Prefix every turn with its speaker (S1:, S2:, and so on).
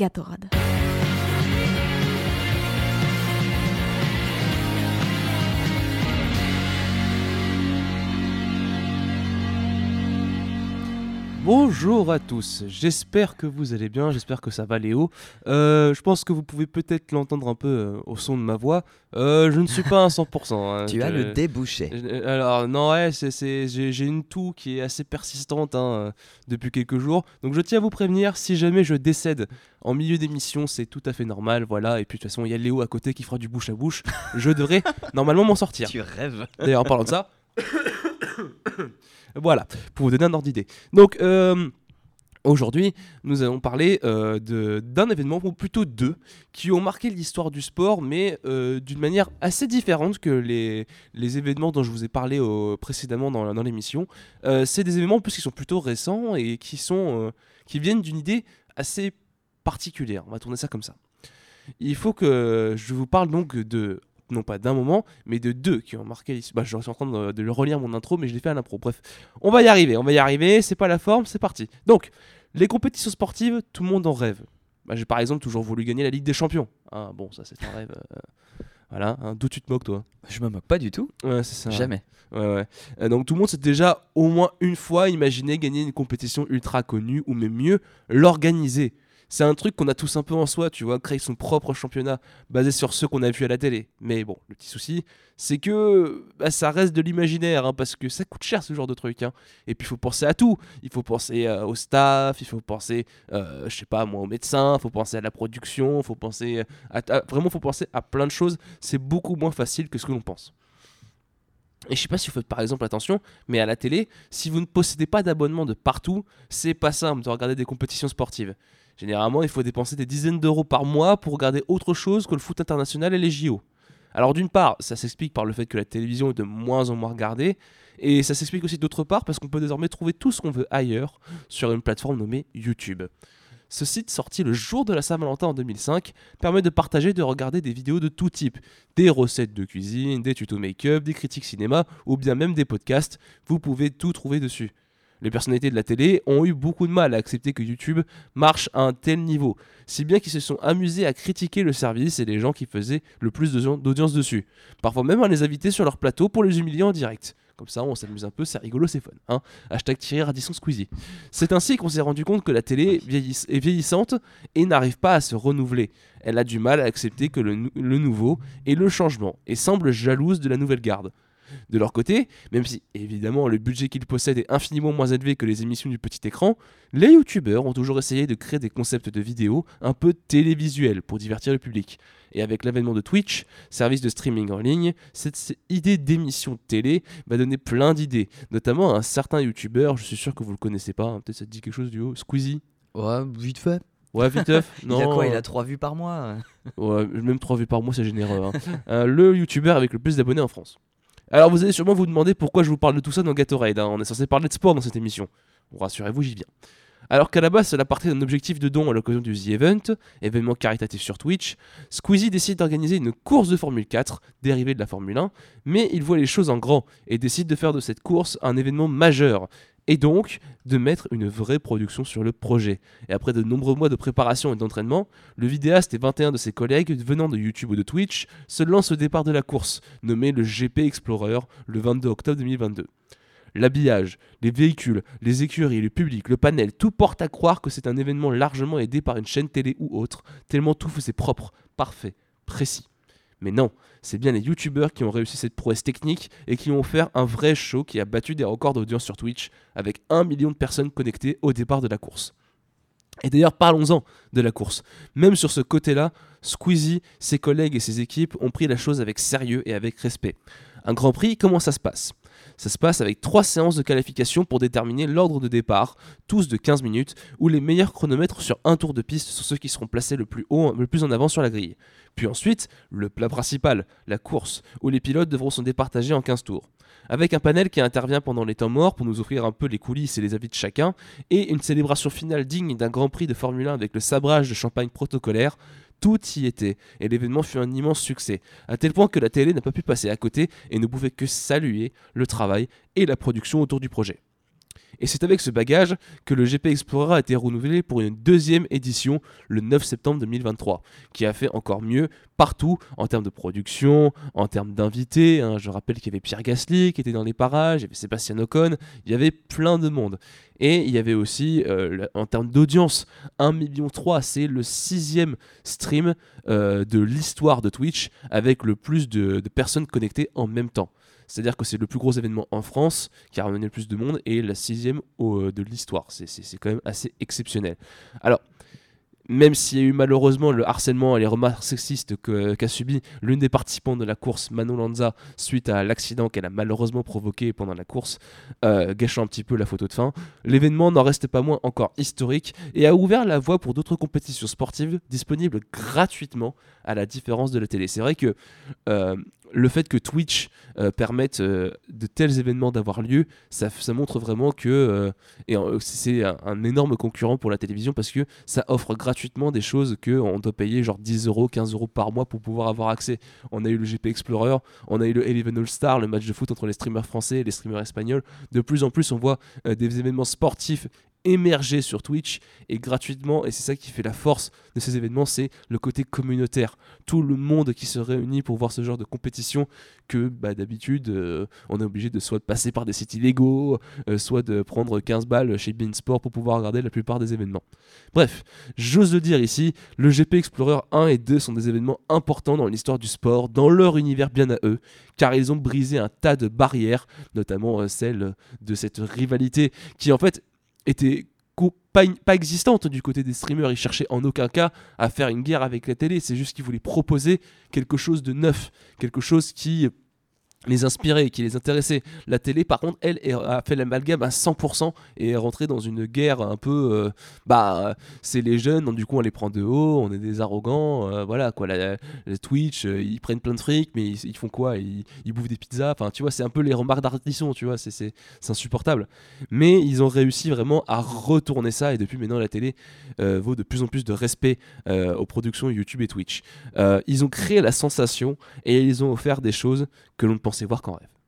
S1: Gatorade.
S2: Bonjour à tous, j'espère que vous allez bien, j'espère que ça va Léo. Euh, je pense que vous pouvez peut-être l'entendre un peu euh, au son de ma voix. Euh, je ne suis pas à 100%. hein,
S3: Tu as le débouché.
S2: Alors non, ouais, c'est, c'est- j'ai, une toux qui est assez persistante hein, depuis quelques jours. Donc je tiens à vous prévenir, si jamais je décède en milieu d'émission, c'est tout à fait normal, voilà. Et puis de toute façon, il y a Léo à côté qui fera du bouche à bouche. Je devrais normalement m'en sortir.
S3: Tu rêves.
S2: D'ailleurs, en parlant de ça, voilà, pour vous donner un ordre d'idée. Donc, euh, aujourd'hui, nous allons parler euh, d'un événement, ou plutôt deux, qui ont marqué l'histoire du sport, mais euh, d'une manière assez différente que les, les événements dont je vous ai parlé précédemment dans, l'émission. C'est des événements en plus qui sont plutôt récents et qui, sont, qui viennent d'une idée assez particulière. On va tourner ça comme ça. Il faut que je vous parle donc de non pas d'un moment, mais de deux qui ont marqué. Bah, je suis en train de, de le relire mon intro, mais je l'ai fait à l'impro. Bref, on va y arriver, on va y arriver, c'est pas la forme, c'est parti. Donc, les compétitions sportives, tout le monde en rêve. Bah, J'ai par exemple toujours voulu gagner la Ligue des Champions. Hein, bon, ça c'est un rêve. euh, voilà, hein, d'où tu te moques toi?
S3: Je me moque pas du tout.
S2: Ouais, c'est ça.
S3: Jamais.
S2: Ouais, ouais. Euh, donc tout le monde s'est déjà au moins une fois imaginé gagner une compétition ultra connue, ou même mieux, l'organiser. C'est un truc qu'on a tous un peu en soi, tu vois, créer son propre championnat basé sur ceux qu'on a vus à la télé. Mais bon, le petit souci, c'est que bah, ça reste de l'imaginaire, hein, parce que ça coûte cher ce genre de truc. hein. Et puis il faut penser à tout. Il faut penser euh, au staff, il faut penser, euh, je sais pas moi, aux médecins, il faut penser à la production, il faut penser à, à- vraiment, faut penser à plein de choses. C'est beaucoup moins facile que ce que l'on pense. Et je sais pas si vous faites par exemple attention, mais à la télé, si vous ne possédez pas d'abonnement de partout, c'est pas simple de regarder des compétitions sportives. Généralement, il faut dépenser des dizaines d'euros par mois pour regarder autre chose que le foot international et les JO. Alors d'une part, ça s'explique par le fait que la télévision est de moins en moins regardée, et ça s'explique aussi d'autre part parce qu'on peut désormais trouver tout ce qu'on veut ailleurs sur une plateforme nommée YouTube. Ce site, sorti le jour de la Saint-Valentin en 2005, permet de partager et de regarder des vidéos de tout type. Des recettes de cuisine, des tutos make-up, des critiques cinéma ou bien même des podcasts. Vous pouvez tout trouver dessus. Les personnalités de la télé ont eu beaucoup de mal à accepter que YouTube marche à un tel niveau, si bien qu'ils se sont amusés à critiquer le service et les gens qui faisaient le plus d'audi- d'audience dessus. Parfois même à les inviter sur leur plateau pour les humilier en direct. Comme ça, on s'amuse un peu, c'est rigolo, c'est fun. Hein Hashtag Thierry Radisson Squeezie. C'est ainsi qu'on s'est rendu compte que la télé est vieillissante et n'arrive pas à se renouveler. Elle a du mal à accepter que le, nou- le nouveau et le changement et semble jalouse de la nouvelle garde. De leur côté, même si évidemment le budget qu'ils possèdent est infiniment moins élevé que les émissions du petit écran, les youtubeurs ont toujours essayé de créer des concepts de vidéos un peu télévisuels pour divertir le public. Et avec l'avènement de Twitch, service de streaming en ligne, cette idée d'émission télé m'a donné plein d'idées, notamment un certain youtubeur, je suis sûr que vous le connaissez pas, hein, peut-être ça te dit quelque chose du haut, Squeezie
S3: Ouais, vite fait.
S2: Ouais, viteuf
S3: il a quoi Il a 3 vues par mois
S2: Ouais, même 3 vues par mois, c'est généreux. hein. Euh, le youtubeur avec le plus d'abonnés en France. Alors, vous allez sûrement vous demander pourquoi je vous parle de tout ça dans Gatorade. hein. On est censé parler de sport dans cette émission. Rassurez-vous, j'y viens. Alors qu'à la base, cela partait d'un objectif de don à l'occasion du The Event, événement caritatif sur Twitch, Squeezie décide d'organiser une course de Formule 4, dérivée de la Formule 1, mais il voit les choses en grand et décide de faire de cette course un événement majeur, et donc de mettre une vraie production sur le projet. Et après de nombreux mois de préparation et d'entraînement, le vidéaste et 21 de ses collègues venant de YouTube ou de Twitch se lancent au départ de la course, nommé le GP Explorer, le 22 octobre 2022. L'habillage, les véhicules, les écuries, le public, le panel, tout porte à croire que c'est un événement largement aidé par une chaîne télé ou autre, tellement tout faisait propre, parfait, précis. Mais non, c'est bien les youtubeurs qui ont réussi cette prouesse technique et qui ont offert un vrai show qui a battu des records d'audience sur Twitch avec un million de personnes connectées au départ de la course. Et d'ailleurs, parlons-en de la course. Même sur ce côté-là, Squeezie, ses collègues et ses équipes ont pris la chose avec sérieux et avec respect. Un Grand Prix, comment ça se passe? Ça se passe avec trois séances de qualification pour déterminer l'ordre de départ, tous de 15 minutes, où les meilleurs chronomètres sur un tour de piste sont ceux qui seront placés le plus haut, le plus en avant sur la grille. Puis ensuite, le plat principal, la course, où les pilotes devront se départager en 15 tours. Avec un panel qui intervient pendant les temps morts pour nous offrir un peu les coulisses et les avis de chacun, et une célébration finale digne d'un Grand Prix de Formule 1 avec le sabrage de champagne protocolaire, tout y était, et l'événement fut un immense succès, à tel point que la télé n'a pas pu passer à côté et ne pouvait que saluer le travail et la production autour du projet. Et c'est avec ce bagage que le GP Explorer a été renouvelé pour une deuxième édition le 9 septembre 2023, qui a fait encore mieux partout en termes de production, en termes d'invités. hein. Je rappelle qu'il y avait Pierre Gasly qui était dans les parages, il y avait Sébastien Ocon, il y avait plein de monde. Et il y avait aussi, euh, en termes d'audience, 1,3 million, c'est le sixième stream euh, de l'histoire de Twitch avec le plus de personnes connectées en même temps. C'est-à-dire que c'est le plus gros événement en France qui a ramené le plus de monde et la sixième euh, de l'histoire. C'est- quand même assez exceptionnel. Alors, même s'il y a eu malheureusement le harcèlement et les remarques sexistes qu'a subi l'une des participantes de la course, Manon Lanza, suite à l'accident qu'elle a malheureusement provoqué pendant la course, euh, gâchant un petit peu la photo de fin, l'événement n'en reste pas moins encore historique et a ouvert la voie pour d'autres compétitions sportives disponibles gratuitement à la différence de la télé. C'est vrai que euh, le fait que Twitch euh, permette euh, de tels événements d'avoir lieu, ça, montre vraiment que euh, c'est un, énorme concurrent pour la télévision parce que ça offre gratuitement des choses que on doit payer genre 10 euros, 15 euros par mois pour pouvoir avoir accès. On a eu le GP Explorer, on a eu le Eleven All Star, le match de foot entre les streamers français et les streamers espagnols. De plus en plus, on voit des événements sportifs émerger sur Twitch et gratuitement et c'est ça qui fait la force de ces événements c'est le côté communautaire. Tout le monde qui se réunit pour voir ce genre de compétition que bah, d'habitude euh, on est obligé de soit de passer par des sites illégaux euh, soit de prendre 15 balles chez Beansport pour pouvoir regarder la plupart des événements. Bref j'ose le dire ici le GP Explorer 1 et 2 sont des événements importants dans l'histoire du sport dans leur univers bien à eux car ils ont brisé un tas de barrières notamment euh, celle de cette rivalité qui en fait était pas, pas existante du côté des streamers. Ils cherchaient en aucun cas à faire une guerre avec la télé. C'est juste qu'ils voulaient proposer quelque chose de neuf, quelque chose qui les inspirait, qui les intéressait. La télé, par contre, elle a fait l'amalgame à 100% et est rentrée dans une guerre un peu. euh, bah, c'est les jeunes, donc du coup on les prend de haut, on est des arrogants, euh, voilà quoi. La, Twitch, euh, ils prennent plein de fric, mais ils, font quoi? Ils, bouffent des pizzas. Enfin, tu vois, c'est un peu les remarques d'artisson, tu vois, c'est- insupportable. Mais ils ont réussi vraiment à retourner ça et depuis maintenant la télé vaut de plus en plus de respect aux productions YouTube et Twitch. Ils ont créé la sensation et ils ont offert des choses que l'on ne pensait voir qu'en rêve.